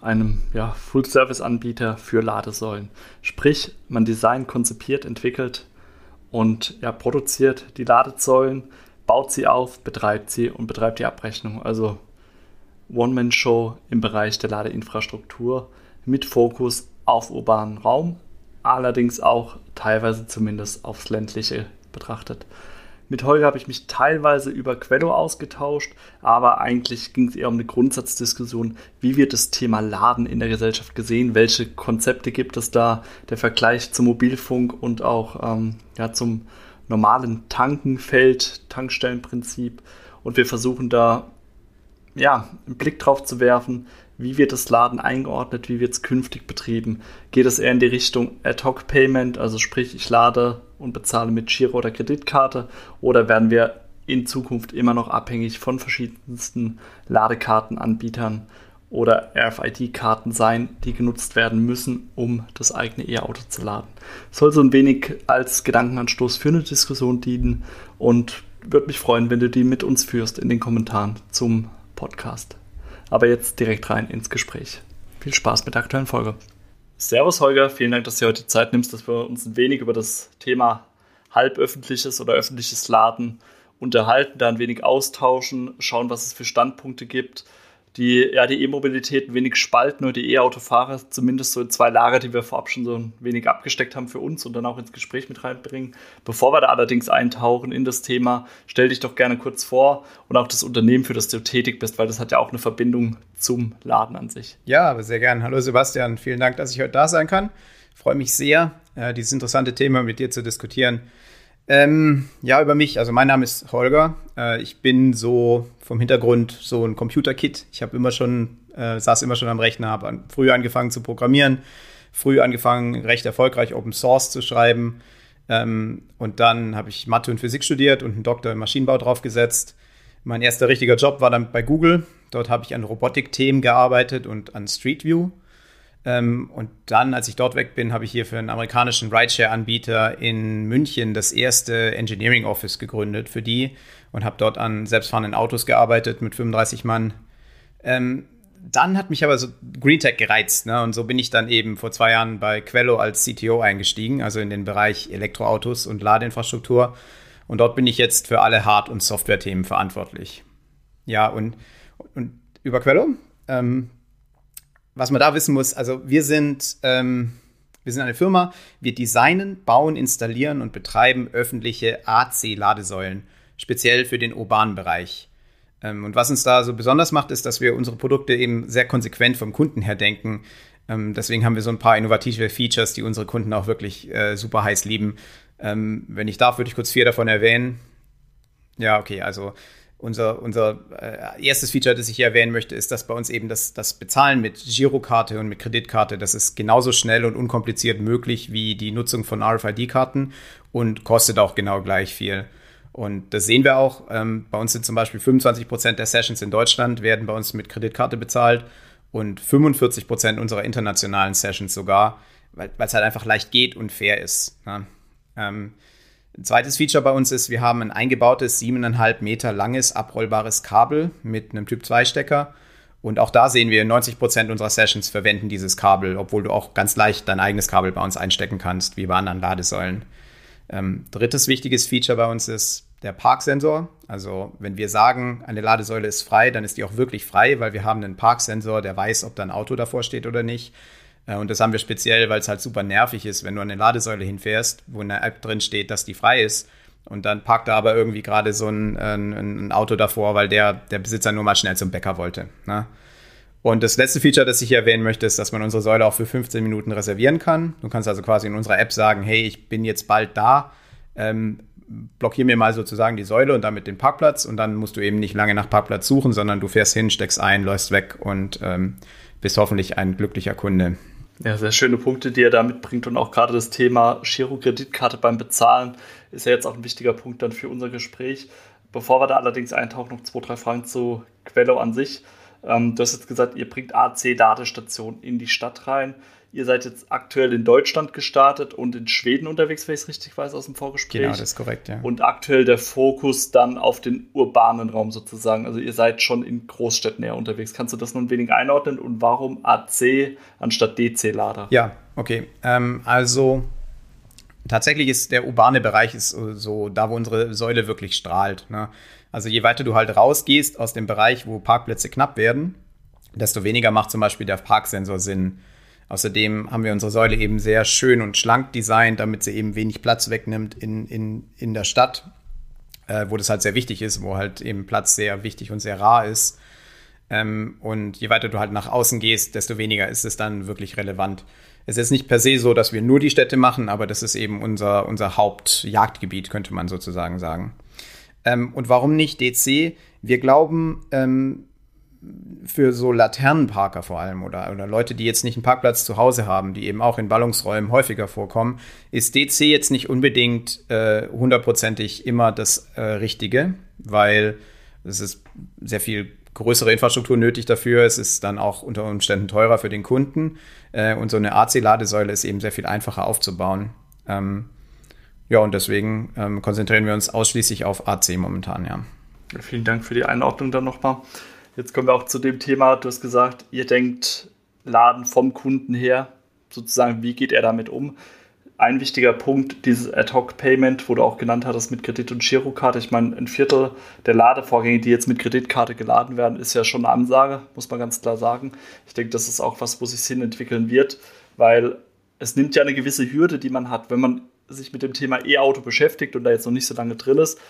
einem ja, Full-Service-Anbieter für Ladesäulen. Sprich, man designt, konzipiert, entwickelt und ja, produziert die Ladesäulen, baut sie auf, betreibt sie und betreibt die Abrechnung. Also One-Man-Show im Bereich der Ladeinfrastruktur mit Fokus auf urbanen Raum, allerdings auch teilweise zumindest aufs ländliche betrachtet. Mit Holger habe ich mich teilweise über Quello ausgetauscht, aber eigentlich ging es eher um eine Grundsatzdiskussion, wie wird das Thema Laden in der Gesellschaft gesehen, welche Konzepte gibt es da, der Vergleich zum Mobilfunk und auch ähm, ja, zum normalen Tankenfeld, Tankstellenprinzip. Und wir versuchen da ja, einen Blick drauf zu werfen, wie wird das Laden eingeordnet, wie wird es künftig betrieben. Geht es eher in die Richtung Ad-Hoc-Payment, also sprich, ich lade und bezahle mit Giro oder Kreditkarte, oder werden wir in Zukunft immer noch abhängig von verschiedensten Ladekartenanbietern oder RFID-Karten sein, die genutzt werden müssen, um das eigene E-Auto zu laden. Soll so ein wenig als Gedankenanstoß für eine Diskussion dienen und würde mich freuen, wenn du die mit uns führst in den Kommentaren zum Podcast. Aber jetzt direkt rein ins Gespräch. Viel Spaß mit der aktuellen Folge. Servus Holger, vielen Dank, dass du heute Zeit nimmst, dass wir uns ein wenig über das Thema halböffentliches oder öffentliches Laden unterhalten, da ein wenig austauschen, schauen, was es für Standpunkte gibt die ja die E-Mobilität wenig spalten oder die E-Autofahrer zumindest so in zwei Lager, die wir vorab schon so ein wenig abgesteckt haben für uns und dann auch ins Gespräch mit reinbringen. Bevor wir da allerdings eintauchen in das Thema, stell dich doch gerne kurz vor und auch das Unternehmen, für das du tätig bist, weil das hat ja auch eine Verbindung zum Laden an sich. Ja, aber sehr gern. Hallo Sebastian, vielen Dank, dass ich heute da sein kann. Ich freue mich sehr, äh, dieses interessante Thema mit dir zu diskutieren. Ähm, ja, über mich. Also mein Name ist Holger. Äh, ich bin so vom Hintergrund so ein Computerkit. Ich habe immer schon, äh, saß immer schon am Rechner, habe an, früh angefangen zu programmieren, früh angefangen, recht erfolgreich Open Source zu schreiben. Ähm, und dann habe ich Mathe und Physik studiert und einen Doktor im Maschinenbau draufgesetzt. Mein erster richtiger Job war dann bei Google. Dort habe ich an Robotikthemen gearbeitet und an Street View. Ähm, und dann, als ich dort weg bin, habe ich hier für einen amerikanischen Rideshare-Anbieter in München das erste Engineering Office gegründet für die und habe dort an selbstfahrenden Autos gearbeitet mit 35 Mann. Ähm, dann hat mich aber so GreenTech gereizt. Ne? Und so bin ich dann eben vor zwei Jahren bei Quello als CTO eingestiegen, also in den Bereich Elektroautos und Ladeinfrastruktur. Und dort bin ich jetzt für alle Hard- und Software-Themen verantwortlich. Ja, und, und über Quello ähm, was man da wissen muss, also wir sind, ähm, wir sind eine Firma, wir designen, bauen, installieren und betreiben öffentliche AC-Ladesäulen, speziell für den urbanen Bereich. Ähm, und was uns da so besonders macht, ist, dass wir unsere Produkte eben sehr konsequent vom Kunden her denken. Ähm, deswegen haben wir so ein paar innovative Features, die unsere Kunden auch wirklich äh, super heiß lieben. Ähm, wenn ich darf, würde ich kurz vier davon erwähnen. Ja, okay, also unser, unser äh, erstes Feature, das ich hier erwähnen möchte, ist, dass bei uns eben das, das Bezahlen mit Girokarte und mit Kreditkarte, das ist genauso schnell und unkompliziert möglich wie die Nutzung von RFID-Karten und kostet auch genau gleich viel. Und das sehen wir auch. Ähm, bei uns sind zum Beispiel 25 Prozent der Sessions in Deutschland werden bei uns mit Kreditkarte bezahlt und 45 Prozent unserer internationalen Sessions sogar, weil es halt einfach leicht geht und fair ist. Ne? Ähm, ein zweites Feature bei uns ist, wir haben ein eingebautes 7,5 Meter langes abrollbares Kabel mit einem Typ 2 Stecker. Und auch da sehen wir, 90 Prozent unserer Sessions verwenden dieses Kabel, obwohl du auch ganz leicht dein eigenes Kabel bei uns einstecken kannst, wie bei anderen Ladesäulen. Ähm, drittes wichtiges Feature bei uns ist der Parksensor. Also wenn wir sagen, eine Ladesäule ist frei, dann ist die auch wirklich frei, weil wir haben einen Parksensor, der weiß, ob da ein Auto davor steht oder nicht. Äh, und das haben wir speziell, weil es halt super nervig ist, wenn du an eine Ladesäule hinfährst, wo in der App drin steht, dass die frei ist. Und dann parkt da aber irgendwie gerade so ein, ein, ein, Auto davor, weil der, der Besitzer nur mal schnell zum Bäcker wollte. Ne? Und das letzte Feature, das ich hier erwähnen möchte, ist, dass man unsere Säule auch für 15 Minuten reservieren kann. Du kannst also quasi in unserer App sagen, hey, ich bin jetzt bald da, ähm, blockier mir mal sozusagen die Säule und damit den Parkplatz. Und dann musst du eben nicht lange nach Parkplatz suchen, sondern du fährst hin, steckst ein, läufst weg und ähm, bist hoffentlich ein glücklicher Kunde. Ja, sehr schöne Punkte, die er da mitbringt und auch gerade das Thema Giro-Kreditkarte beim Bezahlen ist ja jetzt auch ein wichtiger Punkt dann für unser Gespräch. Bevor wir da allerdings eintauchen, noch zwei, drei Fragen zu Quello an sich. Ähm, du hast jetzt gesagt, ihr bringt AC-Ladestationen in die Stadt rein. Ihr seid jetzt aktuell in Deutschland gestartet und in Schweden unterwegs, wenn ich es richtig weiß aus dem Vorgespräch. Genau, das ist korrekt, ja. Und aktuell der Fokus dann auf den urbanen Raum sozusagen. Also ihr seid schon in Großstädten eher unterwegs. Kannst du das nun ein wenig einordnen und warum AC anstatt DC-Lader? Ja, okay. Ähm, also tatsächlich ist der urbane Bereich ist so da, wo unsere Säule wirklich strahlt. Ne? Also je weiter du halt rausgehst aus dem Bereich, wo Parkplätze knapp werden, desto weniger macht zum Beispiel der Parksensor Sinn. Außerdem haben wir unsere Säule eben sehr schön und schlank designt, damit sie eben wenig Platz wegnimmt in, in, in der Stadt, äh, wo das halt sehr wichtig ist, wo halt eben Platz sehr wichtig und sehr rar ist. Ähm, und je weiter du halt nach außen gehst, desto weniger ist es dann wirklich relevant. Es ist nicht per se so, dass wir nur die Städte machen, aber das ist eben unser, unser Hauptjagdgebiet, könnte man sozusagen sagen. Ähm, und warum nicht DC? Wir glauben, ähm, für so Laternenparker vor allem oder, oder Leute, die jetzt nicht einen Parkplatz zu Hause haben, die eben auch in Ballungsräumen häufiger vorkommen, ist DC jetzt nicht unbedingt äh, hundertprozentig immer das äh, Richtige, weil es ist sehr viel größere Infrastruktur nötig dafür. Es ist dann auch unter Umständen teurer für den Kunden. Äh, und so eine AC-Ladesäule ist eben sehr viel einfacher aufzubauen. Ähm, ja, und deswegen ähm, konzentrieren wir uns ausschließlich auf AC momentan, ja. Vielen Dank für die Einordnung dann nochmal. Jetzt kommen wir auch zu dem Thema, du hast gesagt, ihr denkt Laden vom Kunden her, sozusagen, wie geht er damit um? Ein wichtiger Punkt, dieses Ad-Hoc-Payment, wo du auch genannt hattest mit Kredit- und Girokarte. Ich meine, ein Viertel der Ladevorgänge, die jetzt mit Kreditkarte geladen werden, ist ja schon eine Ansage, muss man ganz klar sagen. Ich denke, das ist auch was, wo sich Sinn entwickeln wird, weil es nimmt ja eine gewisse Hürde, die man hat, wenn man sich mit dem Thema E-Auto beschäftigt und da jetzt noch nicht so lange drin ist,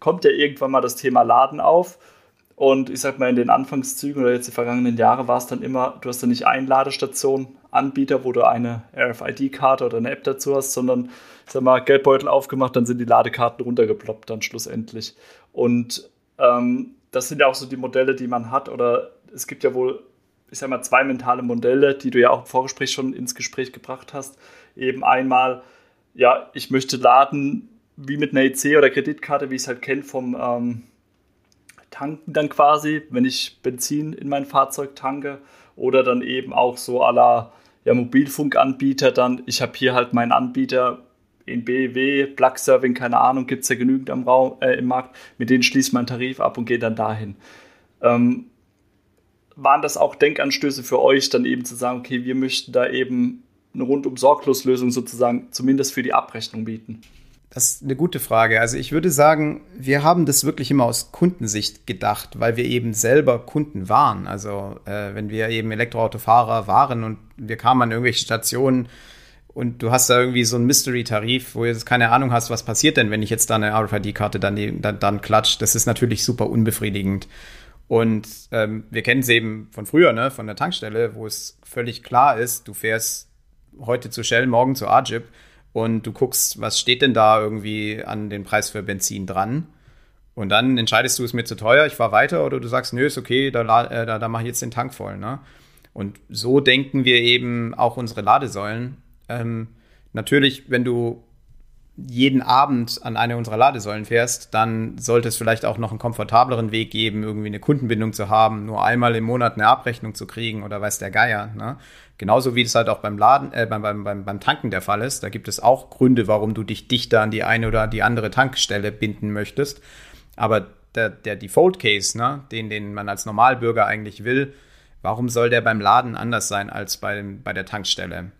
kommt ja irgendwann mal das Thema Laden auf und ich sag mal, in den Anfangszügen oder jetzt die vergangenen Jahre war es dann immer, du hast dann nicht einen Ladestation-Anbieter, wo du eine RFID-Karte oder eine App dazu hast, sondern ich sag mal, Geldbeutel aufgemacht, dann sind die Ladekarten runtergeploppt dann schlussendlich. Und ähm, das sind ja auch so die Modelle, die man hat. Oder es gibt ja wohl, ich sag mal, zwei mentale Modelle, die du ja auch im Vorgespräch schon ins Gespräch gebracht hast. Eben einmal, ja, ich möchte laden wie mit einer EC oder Kreditkarte, wie ich es halt kenne vom ähm, tanken dann quasi, wenn ich Benzin in mein Fahrzeug tanke. Oder dann eben auch so aller ja, Mobilfunkanbieter dann, ich habe hier halt meinen Anbieter in BW, Plug Serving, keine Ahnung, gibt es ja genügend am Raum, äh, im Markt, mit denen schließe ich meinen Tarif ab und gehe dann dahin. Ähm, waren das auch Denkanstöße für euch, dann eben zu sagen, okay, wir möchten da eben eine rundum sorglos Lösung sozusagen zumindest für die Abrechnung bieten? Das ist eine gute Frage. Also ich würde sagen, wir haben das wirklich immer aus Kundensicht gedacht, weil wir eben selber Kunden waren. Also äh, wenn wir eben Elektroautofahrer waren und wir kamen an irgendwelche Stationen und du hast da irgendwie so einen Mystery-Tarif, wo du jetzt keine Ahnung hast, was passiert denn, wenn ich jetzt da eine RFID-Karte dann, dann, dann klatscht. Das ist natürlich super unbefriedigend. Und ähm, wir kennen es eben von früher, ne, von der Tankstelle, wo es völlig klar ist, du fährst heute zu Shell, morgen zu Arjib und du guckst, was steht denn da irgendwie an den Preis für Benzin dran. Und dann entscheidest du, es mir zu teuer, ich fahre weiter, oder du sagst, nö, ist okay, da, äh, da, da mache ich jetzt den Tank voll. Ne? Und so denken wir eben auch unsere Ladesäulen. Ähm, natürlich, wenn du jeden Abend an eine unserer Ladesäulen fährst, dann sollte es vielleicht auch noch einen komfortableren Weg geben, irgendwie eine Kundenbindung zu haben, nur einmal im Monat eine Abrechnung zu kriegen oder weiß der Geier. Ne? Genauso wie es halt auch beim Laden, äh, beim, beim, beim, beim Tanken der Fall ist. Da gibt es auch Gründe, warum du dich dichter an die eine oder die andere Tankstelle binden möchtest. Aber der, der Default Case, ne, den, den man als Normalbürger eigentlich will, warum soll der beim Laden anders sein als bei, bei der Tankstelle?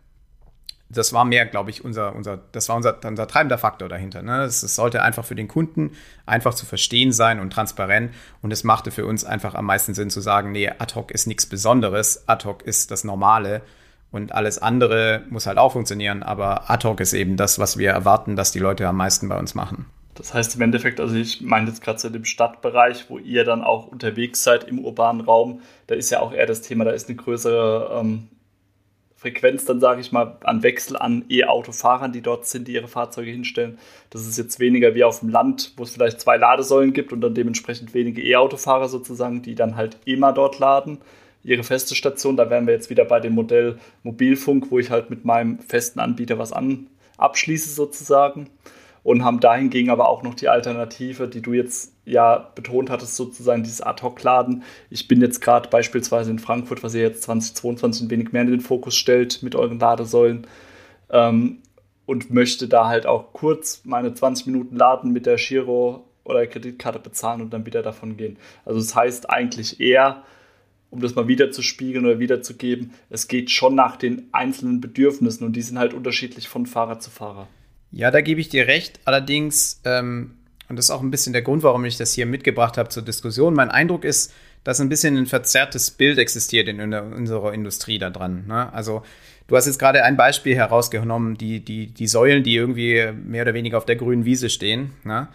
Das war mehr, glaube ich, unser, unser, das war unser, unser treibender Faktor dahinter. Ne? Es, es, sollte einfach für den Kunden einfach zu verstehen sein und transparent. Und es machte für uns einfach am meisten Sinn zu sagen, nee, ad hoc ist nichts Besonderes, ad hoc ist das Normale. Und alles andere muss halt auch funktionieren, aber ad hoc ist eben das, was wir erwarten, dass die Leute am meisten bei uns machen. Das heißt im Endeffekt, also ich meine jetzt gerade zu dem Stadtbereich, wo ihr dann auch unterwegs seid im urbanen Raum, da ist ja auch eher das Thema, da ist eine größere ähm, Frequenz dann, sage ich mal, an Wechsel an E-Auto-Fahrern, die dort sind, die ihre Fahrzeuge hinstellen. Das ist jetzt weniger wie auf dem Land, wo es vielleicht zwei Ladesäulen gibt und dann dementsprechend wenige E-Autofahrer sozusagen, die dann halt immer dort laden, ihre feste Station. Da wären wir jetzt wieder bei dem Modell Mobilfunk, wo ich halt mit meinem festen Anbieter was an, abschließe sozusagen. Und haben dahingegen aber auch noch die Alternative, die du jetzt ja betont hattest, sozusagen dieses Ad-Hoc-Laden. Ich bin jetzt gerade beispielsweise in Frankfurt, was ihr jetzt 2022 ein wenig mehr in den Fokus stellt mit euren Ladesäulen. Ähm, und möchte da halt auch kurz meine 20 Minuten laden mit der Giro oder Kreditkarte bezahlen und dann wieder davon gehen. Also das heißt eigentlich eher, um das mal wieder zu spiegeln oder wiederzugeben, es geht schon nach den einzelnen Bedürfnissen und die sind halt unterschiedlich von Fahrer zu Fahrer. Ja, da gebe ich dir recht. Allerdings, ähm, und das ist auch ein bisschen der Grund, warum ich das hier mitgebracht habe zur Diskussion, mein Eindruck ist, dass ein bisschen ein verzerrtes Bild existiert in, in unserer Industrie da dran. Ne? Also Du hast jetzt gerade ein Beispiel herausgenommen, die, die, die Säulen, die irgendwie mehr oder weniger auf der grünen Wiese stehen. Ne?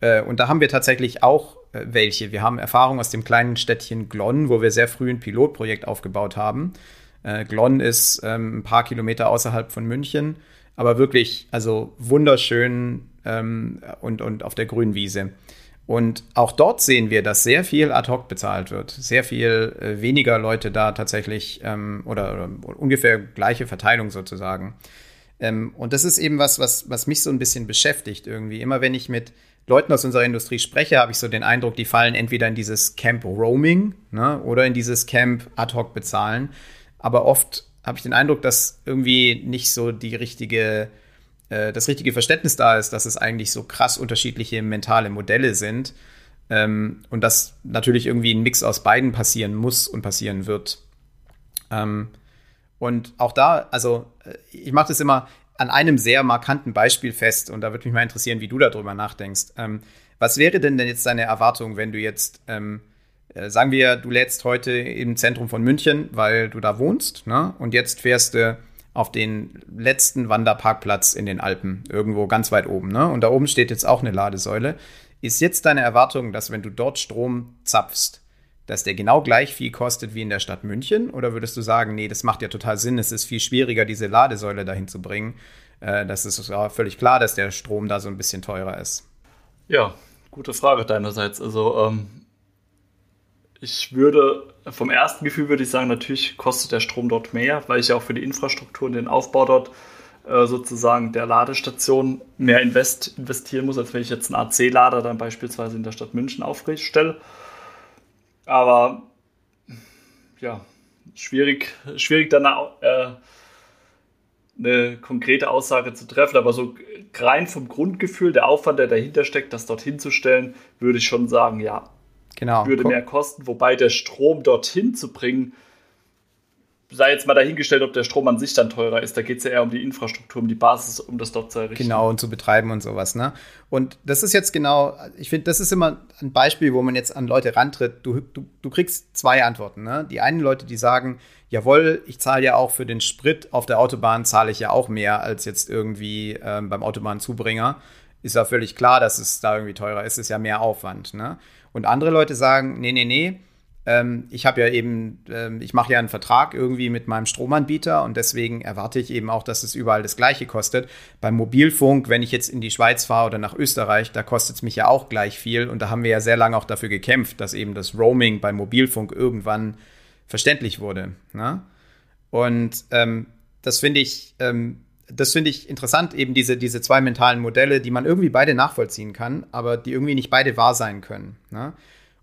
Äh, und da haben wir tatsächlich auch äh, welche. Wir haben Erfahrung aus dem kleinen Städtchen Glonn, wo wir sehr früh ein Pilotprojekt aufgebaut haben. Äh, Glonn ist ähm, ein paar Kilometer außerhalb von München, aber wirklich, also wunderschön ähm, und, und auf der grünen Wiese. Und auch dort sehen wir, dass sehr viel ad hoc bezahlt wird. Sehr viel äh, weniger Leute da tatsächlich ähm, oder, oder, ungefähr gleiche Verteilung sozusagen. Ähm, und das ist eben was, was, was mich so ein bisschen beschäftigt irgendwie. Immer wenn ich mit Leuten aus unserer Industrie spreche, habe ich so den Eindruck, die fallen entweder in dieses Camp Roaming ne, oder in dieses Camp ad hoc bezahlen. Aber oft habe ich den Eindruck, dass irgendwie nicht so die richtige äh, das richtige Verständnis da ist, dass es eigentlich so krass unterschiedliche mentale Modelle sind ähm, und dass natürlich irgendwie ein Mix aus beiden passieren muss und passieren wird. Ähm, und auch da, also äh, ich mache das immer an einem sehr markanten Beispiel fest und da würde mich mal interessieren, wie du darüber nachdenkst. Ähm, was wäre denn denn jetzt deine Erwartung, wenn du jetzt, ähm, äh, sagen wir, du lädst heute im Zentrum von München, weil du da wohnst, ne? und jetzt fährst du auf den letzten Wanderparkplatz in den Alpen, irgendwo ganz weit oben. Ne? Und da oben steht jetzt auch eine Ladesäule. Ist jetzt deine Erwartung, dass wenn du dort Strom zapfst, dass der genau gleich viel kostet wie in der Stadt München? Oder würdest du sagen, nee, das macht ja total Sinn, es ist viel schwieriger, diese Ladesäule dahin zu bringen? Äh, das ist völlig klar, dass der Strom da so ein bisschen teurer ist. Ja, gute Frage deinerseits. Also ähm, ich würde, vom ersten Gefühl würde ich sagen, natürlich kostet der Strom dort mehr, weil ich ja auch für die Infrastruktur und den Aufbau dort äh, sozusagen der Ladestation mehr invest, investieren muss, als wenn ich jetzt einen AC-Lader dann beispielsweise in der Stadt München aufstelle. Aber ja, schwierig, schwierig dann äh, eine konkrete Aussage zu treffen, aber so rein vom Grundgefühl, der Aufwand, der dahinter steckt, das dorthin zu stellen, würde ich schon sagen, ja, Genau. Würde mehr kosten, wobei der Strom dorthin zu bringen, sei jetzt mal dahingestellt, ob der Strom an sich dann teurer ist. Da geht es ja eher um die Infrastruktur, um die Basis, um das dort zu errichten. Genau, und zu betreiben und sowas. Ne? Und das ist jetzt genau, ich finde, das ist immer ein Beispiel, wo man jetzt an Leute rantritt. Du, du, du kriegst zwei Antworten. Ne? Die einen Leute, die sagen, jawohl, ich zahle ja auch für den Sprit auf der Autobahn, zahle ich ja auch mehr als jetzt irgendwie ähm, beim Autobahnzubringer. Ist ja völlig klar, dass es da irgendwie teurer ist, ist ja mehr Aufwand. Ne? Und andere Leute sagen, nee, nee, nee, ähm, ich habe ja eben, ähm, ich mache ja einen Vertrag irgendwie mit meinem Stromanbieter und deswegen erwarte ich eben auch, dass es überall das Gleiche kostet. Beim Mobilfunk, wenn ich jetzt in die Schweiz fahre oder nach Österreich, da kostet es mich ja auch gleich viel und da haben wir ja sehr lange auch dafür gekämpft, dass eben das Roaming beim Mobilfunk irgendwann verständlich wurde. Ne? Und ähm, das finde ich, ähm, das finde ich interessant, eben diese, diese zwei mentalen Modelle, die man irgendwie beide nachvollziehen kann, aber die irgendwie nicht beide wahr sein können. Ne?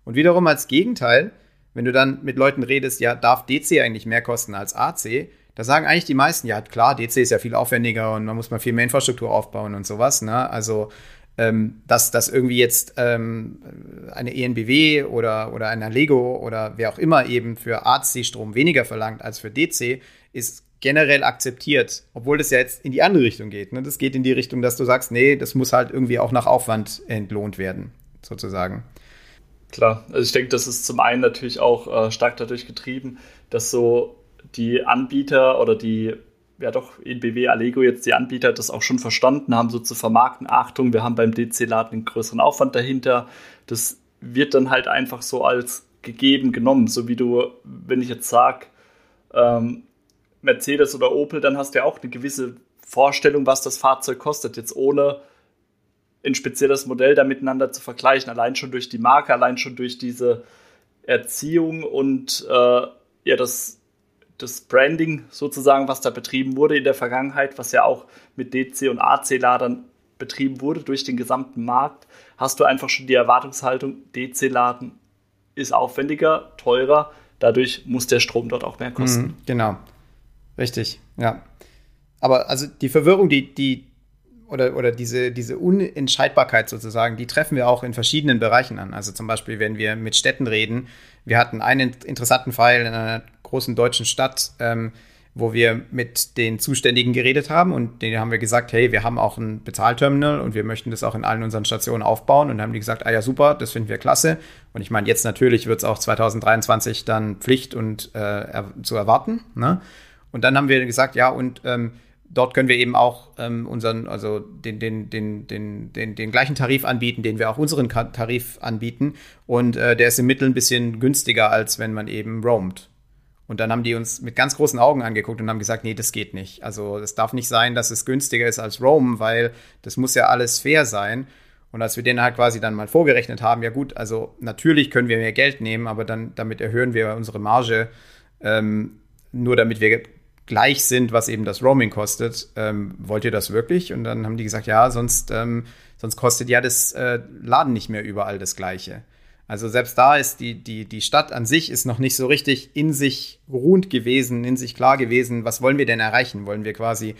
Und wiederum als Gegenteil, wenn du dann mit Leuten redest, ja, darf DC eigentlich mehr kosten als AC, da sagen eigentlich die meisten, ja klar, DC ist ja viel aufwendiger und man muss mal viel mehr Infrastruktur aufbauen und sowas. Ne? Also, ähm, dass, dass irgendwie jetzt ähm, eine ENBW oder, oder eine Lego oder wer auch immer eben für AC-Strom weniger verlangt als für DC, ist generell akzeptiert, obwohl das ja jetzt in die andere Richtung geht. Ne? Das geht in die Richtung, dass du sagst, nee, das muss halt irgendwie auch nach Aufwand entlohnt werden, sozusagen. Klar, also ich denke, das ist zum einen natürlich auch äh, stark dadurch getrieben, dass so die Anbieter oder die, ja doch, ENBW, Allego jetzt die Anbieter das auch schon verstanden haben, so zu vermarkten, Achtung, wir haben beim DC-Laden einen größeren Aufwand dahinter. Das wird dann halt einfach so als gegeben genommen, so wie du, wenn ich jetzt sage, ähm, Mercedes oder Opel, dann hast du ja auch eine gewisse Vorstellung, was das Fahrzeug kostet, jetzt ohne ein spezielles Modell da miteinander zu vergleichen, allein schon durch die Marke, allein schon durch diese Erziehung und äh, ja das, das Branding sozusagen, was da betrieben wurde in der Vergangenheit, was ja auch mit DC und AC-Ladern betrieben wurde durch den gesamten Markt, hast du einfach schon die Erwartungshaltung, DC-Laden ist aufwendiger, teurer, dadurch muss der Strom dort auch mehr kosten. Mhm, genau. Richtig, ja. Aber also die Verwirrung, die, die, oder, oder diese, diese Unentscheidbarkeit sozusagen, die treffen wir auch in verschiedenen Bereichen an. Also zum Beispiel, wenn wir mit Städten reden. Wir hatten einen interessanten Fall in einer großen deutschen Stadt, ähm, wo wir mit den Zuständigen geredet haben und denen haben wir gesagt, hey, wir haben auch ein Bezahlterminal und wir möchten das auch in allen unseren Stationen aufbauen. Und haben die gesagt, ah ja, super, das finden wir klasse. Und ich meine, jetzt natürlich wird es auch 2023 dann Pflicht und äh, zu erwarten. Ne? Und dann haben wir gesagt, ja, und ähm, dort können wir eben auch ähm, unseren, also den, den, den, den, den, den gleichen Tarif anbieten, den wir auch unseren Tarif anbieten. Und äh, der ist im Mittel ein bisschen günstiger, als wenn man eben roamt. Und dann haben die uns mit ganz großen Augen angeguckt und haben gesagt, nee, das geht nicht. Also es darf nicht sein, dass es günstiger ist als Roam, weil das muss ja alles fair sein. Und als wir denen halt quasi dann mal vorgerechnet haben, ja gut, also natürlich können wir mehr Geld nehmen, aber dann damit erhöhen wir unsere Marge, ähm, nur damit wir gleich sind, was eben das Roaming kostet. Ähm, wollt ihr das wirklich? Und dann haben die gesagt, ja, sonst, ähm, sonst kostet ja das äh, Laden nicht mehr überall das Gleiche. Also selbst da ist die, die, die Stadt an sich ist noch nicht so richtig in sich ruhend gewesen, in sich klar gewesen, was wollen wir denn erreichen? Wollen wir quasi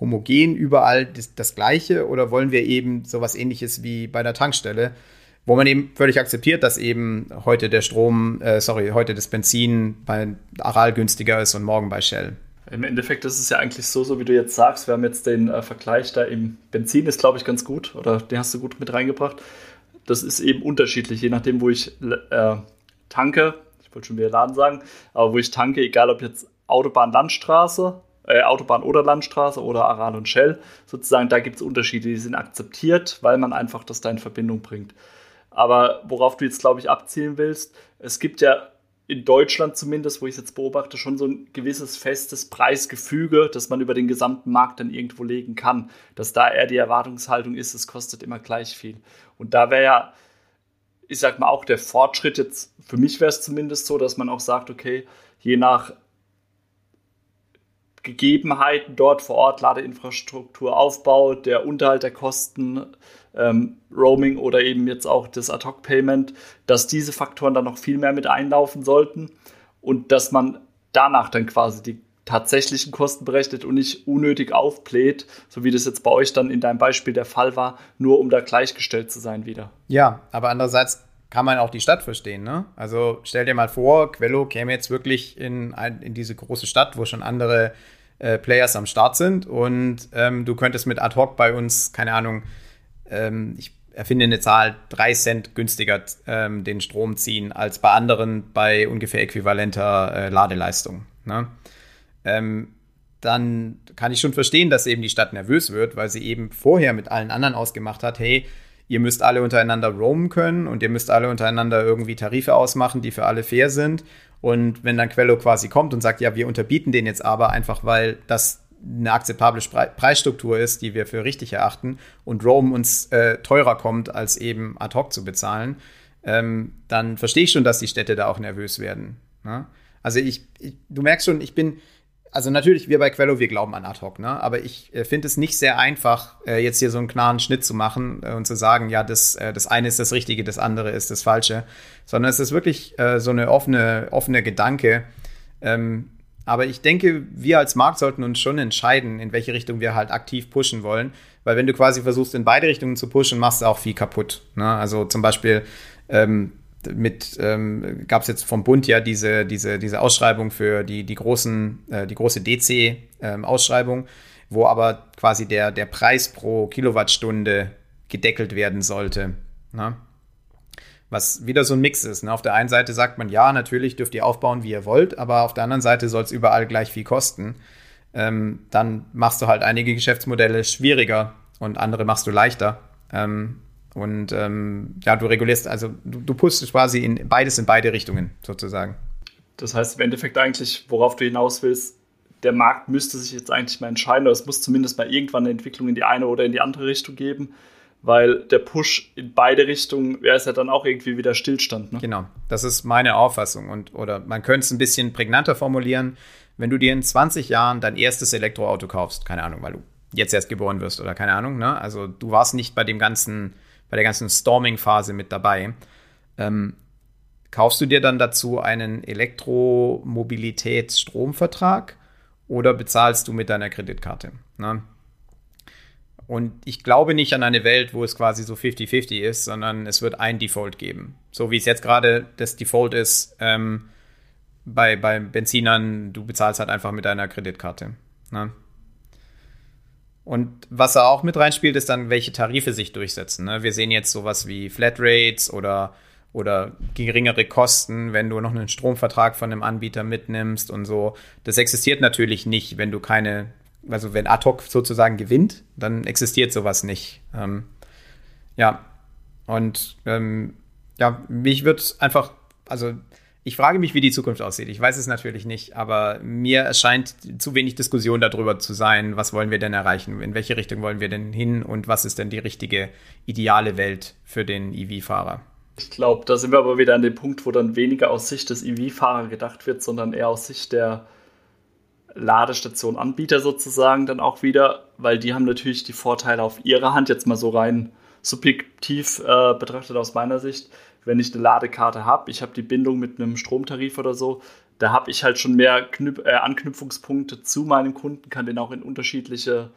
homogen überall das, das Gleiche oder wollen wir eben sowas ähnliches wie bei der Tankstelle, wo man eben völlig akzeptiert, dass eben heute der Strom, äh, sorry, heute das Benzin bei Aral günstiger ist und morgen bei Shell. Im Endeffekt ist es ja eigentlich so, so wie du jetzt sagst. Wir haben jetzt den äh, Vergleich da im Benzin, ist glaube ich ganz gut oder den hast du gut mit reingebracht das ist eben unterschiedlich, je nachdem, wo ich äh, tanke. Ich wollte schon wieder Laden sagen, aber wo ich tanke, egal ob jetzt Autobahn, Landstraße, äh, Autobahn oder Landstraße oder Aral und Shell, sozusagen, da gibt es Unterschiede, die sind akzeptiert, weil man einfach das da in Verbindung bringt. Aber worauf du jetzt, glaube ich, abzielen willst, es gibt ja in Deutschland zumindest, wo ich es jetzt beobachte, schon so ein gewisses festes Preisgefüge, das man über den gesamten Markt dann irgendwo legen kann. Dass da eher die Erwartungshaltung ist, es kostet immer gleich viel. Und da wäre ja, ich sag mal, auch der Fortschritt jetzt, für mich wäre es zumindest so, dass man auch sagt, okay, je nach Gegebenheiten dort vor Ort, Ladeinfrastruktur aufbaut, der Unterhalt der Kosten, ähm, Roaming oder eben jetzt auch das Ad-Hoc-Payment, dass diese Faktoren dann noch viel mehr mit einlaufen sollten und dass man danach dann quasi die tatsächlichen Kosten berechnet und nicht unnötig aufbläht, so wie das jetzt bei euch dann in deinem Beispiel der Fall war, nur um da gleichgestellt zu sein wieder. Ja, aber andererseits kann man auch die Stadt verstehen. Ne? Also stell dir mal vor, Quello käme jetzt wirklich in, ein, in diese große Stadt, wo schon andere äh, Players am Start sind und ähm, du könntest mit Ad hoc bei uns, keine Ahnung, ähm, ich erfinde eine Zahl, drei Cent günstiger ähm, den Strom ziehen als bei anderen bei ungefähr äquivalenter äh, Ladeleistung. Ne? Ähm, dann kann ich schon verstehen, dass eben die Stadt nervös wird, weil sie eben vorher mit allen anderen ausgemacht hat, hey, ihr müsst alle untereinander roamen können und ihr müsst alle untereinander irgendwie Tarife ausmachen, die für alle fair sind. Und wenn dann Quello quasi kommt und sagt, ja, wir unterbieten den jetzt aber einfach, weil das eine akzeptable Preisstruktur ist, die wir für richtig erachten und Rome uns äh, teurer kommt, als eben ad hoc zu bezahlen, ähm, dann verstehe ich schon, dass die Städte da auch nervös werden. Ne? Also ich, ich, du merkst schon, ich bin, also natürlich, wir bei Quello, wir glauben an ad hoc, ne? aber ich äh, finde es nicht sehr einfach, äh, jetzt hier so einen klaren Schnitt zu machen äh, und zu sagen, ja, das, äh, das eine ist das Richtige, das andere ist das Falsche, sondern es ist wirklich äh, so eine offene, offene Gedanke, ähm, aber ich denke, wir als Markt sollten uns schon entscheiden, in welche Richtung wir halt aktiv pushen wollen. Weil wenn du quasi versuchst, in beide Richtungen zu pushen, machst du auch viel kaputt. Ne? Also zum Beispiel ähm, mit ähm, gab es jetzt vom Bund ja diese, diese, diese Ausschreibung für die, die, großen, äh, die große DC-Ausschreibung, ähm, wo aber quasi der, der Preis pro Kilowattstunde gedeckelt werden sollte. Ne? Was wieder so ein Mix ist. Ne? Auf der einen Seite sagt man, ja, natürlich dürft ihr aufbauen, wie ihr wollt, aber auf der anderen Seite soll es überall gleich viel kosten. Ähm, dann machst du halt einige Geschäftsmodelle schwieriger und andere machst du leichter. Ähm, und ähm, ja, du regulierst, also du, du pushst quasi in beides in beide Richtungen sozusagen. Das heißt im Endeffekt eigentlich, worauf du hinaus willst, der Markt müsste sich jetzt eigentlich mal entscheiden, oder es muss zumindest mal irgendwann eine Entwicklung in die eine oder in die andere Richtung geben, weil der Push in beide Richtungen wäre es ja dann auch irgendwie wieder Stillstand. Ne? Genau, das ist meine Auffassung. Und, oder man könnte es ein bisschen prägnanter formulieren. Wenn du dir in 20 Jahren dein erstes Elektroauto kaufst, keine Ahnung, weil du jetzt erst geboren wirst oder keine Ahnung, ne? Also du warst nicht bei dem ganzen, bei der ganzen Storming-Phase mit dabei. Ähm, kaufst du dir dann dazu einen Elektromobilitätsstromvertrag oder bezahlst du mit deiner Kreditkarte? Ne? Und ich glaube nicht an eine Welt, wo es quasi so 50-50 ist, sondern es wird ein Default geben. So wie es jetzt gerade das Default ist ähm, bei, bei Benzinern, du bezahlst halt einfach mit deiner Kreditkarte. Ne? Und was da auch mit reinspielt, ist dann, welche Tarife sich durchsetzen. Ne? Wir sehen jetzt sowas wie Flatrates oder, oder geringere Kosten, wenn du noch einen Stromvertrag von einem Anbieter mitnimmst und so. Das existiert natürlich nicht, wenn du keine also wenn ad hoc sozusagen gewinnt, dann existiert sowas nicht. Ähm, ja, und ähm, ja, mich wird einfach, also ich frage mich, wie die Zukunft aussieht. Ich weiß es natürlich nicht, aber mir erscheint zu wenig Diskussion darüber zu sein, was wollen wir denn erreichen, in welche Richtung wollen wir denn hin und was ist denn die richtige, ideale Welt für den EV-Fahrer. Ich glaube, da sind wir aber wieder an dem Punkt, wo dann weniger aus Sicht des EV-Fahrers gedacht wird, sondern eher aus Sicht der Ladestation-Anbieter sozusagen dann auch wieder, weil die haben natürlich die Vorteile auf ihrer Hand, jetzt mal so rein subjektiv äh, betrachtet aus meiner Sicht. Wenn ich eine Ladekarte habe, ich habe die Bindung mit einem Stromtarif oder so, da habe ich halt schon mehr Knüp äh, Anknüpfungspunkte zu meinem Kunden, kann den auch in unterschiedliche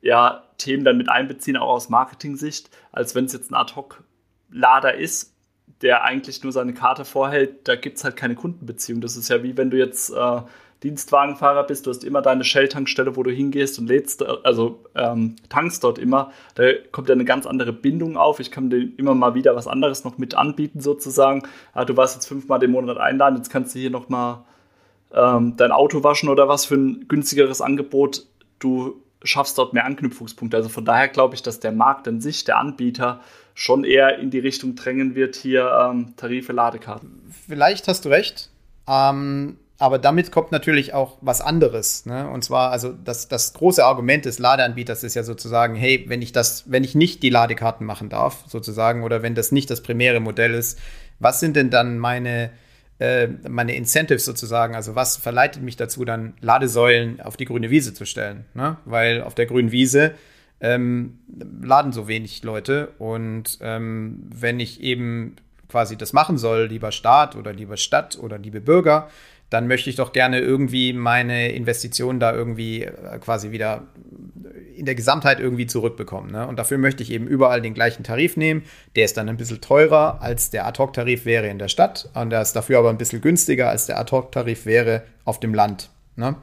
ja, Themen dann mit einbeziehen, auch aus Marketing-Sicht, als wenn es jetzt ein Ad-Hoc-Lader ist, der eigentlich nur seine Karte vorhält, da gibt es halt keine Kundenbeziehung. Das ist ja wie wenn du jetzt äh, Dienstwagenfahrer bist, du hast immer deine Shell-Tankstelle, wo du hingehst und lädst, also ähm, tankst dort immer. Da kommt ja eine ganz andere Bindung auf. Ich kann dir immer mal wieder was anderes noch mit anbieten, sozusagen. Ja, du warst jetzt fünfmal den Monat einladen, jetzt kannst du hier nochmal ähm, dein Auto waschen oder was für ein günstigeres Angebot. Du schaffst dort mehr Anknüpfungspunkte. Also von daher glaube ich, dass der Markt an sich, der Anbieter, schon eher in die Richtung drängen wird, hier ähm, Tarife Ladekarten. Vielleicht hast du recht. Ähm, aber damit kommt natürlich auch was anderes. Ne? Und zwar, also das, das große Argument des Ladeanbieters ist ja sozusagen, hey, wenn ich das, wenn ich nicht die Ladekarten machen darf, sozusagen, oder wenn das nicht das primäre Modell ist, was sind denn dann meine, äh, meine Incentives sozusagen? Also was verleitet mich dazu, dann Ladesäulen auf die grüne Wiese zu stellen? Ne? Weil auf der grünen Wiese ähm, laden so wenig Leute. Und ähm, wenn ich eben quasi das machen soll, lieber Staat oder lieber Stadt oder liebe Bürger, dann möchte ich doch gerne irgendwie meine Investitionen da irgendwie äh, quasi wieder in der Gesamtheit irgendwie zurückbekommen. Ne? Und dafür möchte ich eben überall den gleichen Tarif nehmen. Der ist dann ein bisschen teurer als der Ad-Hoc-Tarif wäre in der Stadt. Und der ist dafür aber ein bisschen günstiger als der Ad-Hoc-Tarif wäre auf dem Land. Ne?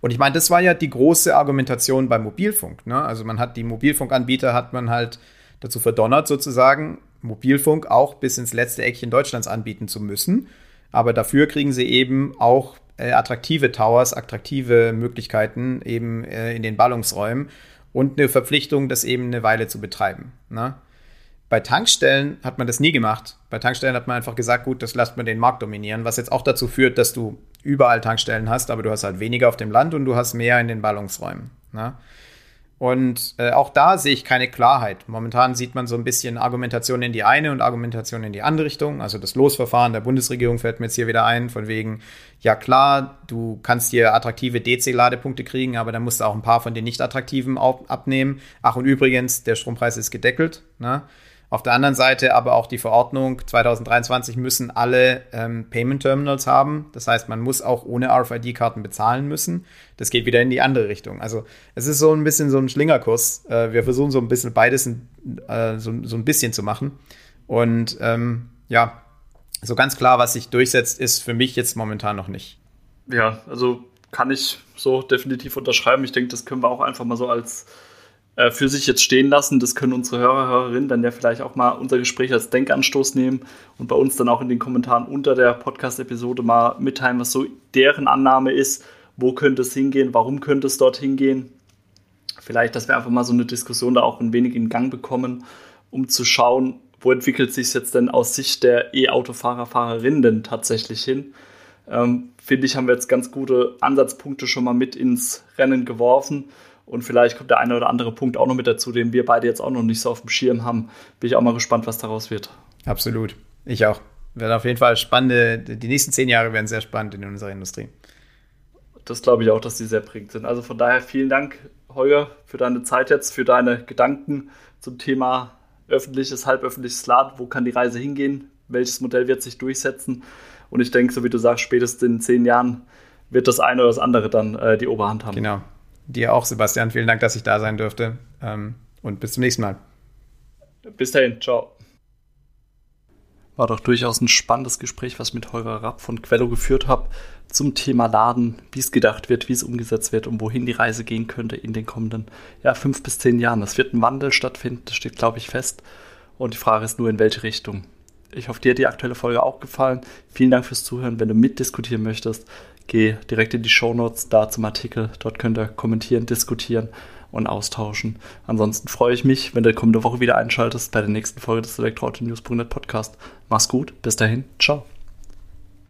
Und ich meine, das war ja die große Argumentation beim Mobilfunk. Ne? Also man hat die Mobilfunkanbieter hat man halt dazu verdonnert, sozusagen Mobilfunk auch bis ins letzte Eckchen Deutschlands anbieten zu müssen. Aber dafür kriegen sie eben auch äh, attraktive Towers, attraktive Möglichkeiten eben äh, in den Ballungsräumen und eine Verpflichtung, das eben eine Weile zu betreiben. Ne? Bei Tankstellen hat man das nie gemacht. Bei Tankstellen hat man einfach gesagt, gut, das lasst man den Markt dominieren, was jetzt auch dazu führt, dass du überall Tankstellen hast, aber du hast halt weniger auf dem Land und du hast mehr in den Ballungsräumen. Ne? Und äh, auch da sehe ich keine Klarheit. Momentan sieht man so ein bisschen Argumentation in die eine und Argumentation in die andere Richtung. Also das Losverfahren der Bundesregierung fällt mir jetzt hier wieder ein, von wegen, ja klar, du kannst hier attraktive DC-Ladepunkte kriegen, aber dann musst du auch ein paar von den nicht attraktiven abnehmen. Ach und übrigens, der Strompreis ist gedeckelt. Ne? Auf der anderen Seite aber auch die Verordnung 2023 müssen alle ähm, Payment Terminals haben. Das heißt, man muss auch ohne RFID-Karten bezahlen müssen. Das geht wieder in die andere Richtung. Also es ist so ein bisschen so ein Schlingerkurs. Äh, wir versuchen so ein bisschen beides äh, so, so, ein bisschen zu machen. Und ähm, ja, so ganz klar, was sich durchsetzt, ist für mich jetzt momentan noch nicht. Ja, also kann ich so definitiv unterschreiben. Ich denke, das können wir auch einfach mal so als äh, für sich jetzt stehen lassen. Das können unsere Hörer, Hörerinnen dann ja vielleicht auch mal unser Gespräch als Denkanstoß nehmen und bei uns dann auch in den Kommentaren unter der Podcast-Episode mal mitteilen, was so deren Annahme ist. Wo könnte es hingehen? Warum könnte es dort hingehen? Vielleicht, dass wir einfach mal so eine Diskussion da auch ein wenig in Gang bekommen, um zu schauen, wo entwickelt sich es jetzt denn aus Sicht der E-Autofahrer, Fahrerinnen tatsächlich hin? Ähm, Finde ich, haben wir jetzt ganz gute Ansatzpunkte schon mal mit ins Rennen geworfen. Und vielleicht kommt der eine oder andere Punkt auch noch mit dazu, den wir beide jetzt auch noch nicht so auf dem Schirm haben. Bin ich auch mal gespannt, was daraus wird. Absolut. Ich auch. Wird auf jeden Fall spannende, die nächsten zehn Jahre werden sehr spannend in unserer Industrie. Das glaube ich auch, dass die sehr prägend sind. Also von daher vielen Dank, Holger, für deine Zeit jetzt, für deine Gedanken zum Thema öffentliches, halböffentliches Laden. Wo kann die Reise hingehen? Welches Modell wird sich durchsetzen? Und ich denke, so wie du sagst, spätestens in zehn Jahren wird das eine oder das andere dann äh, die Oberhand haben. Genau. Dir auch, Sebastian. Vielen Dank, dass ich da sein durfte. Ähm, und bis zum nächsten Mal. Bis dahin. Ciao. War doch durchaus ein spannendes Gespräch, was ich mit Holger Rapp von Quello geführt habe zum Thema Laden, wie es gedacht wird, wie es umgesetzt wird und wohin die Reise gehen könnte in den kommenden ja, fünf bis zehn Jahren. Es wird ein Wandel stattfinden, das steht, glaube ich, fest. Und die Frage ist nur, in welche Richtung. Ich hoffe, dir hat die aktuelle Folge auch gefallen. Vielen Dank fürs Zuhören. Wenn du mitdiskutieren möchtest, geh direkt in die Show Notes da zum Artikel. Dort könnt ihr kommentieren, diskutieren und austauschen. Ansonsten freue ich mich, wenn du kommende Woche wieder einschaltest bei der nächsten Folge des Elektroauto-News.net Podcast. Mach's gut, bis dahin, ciao.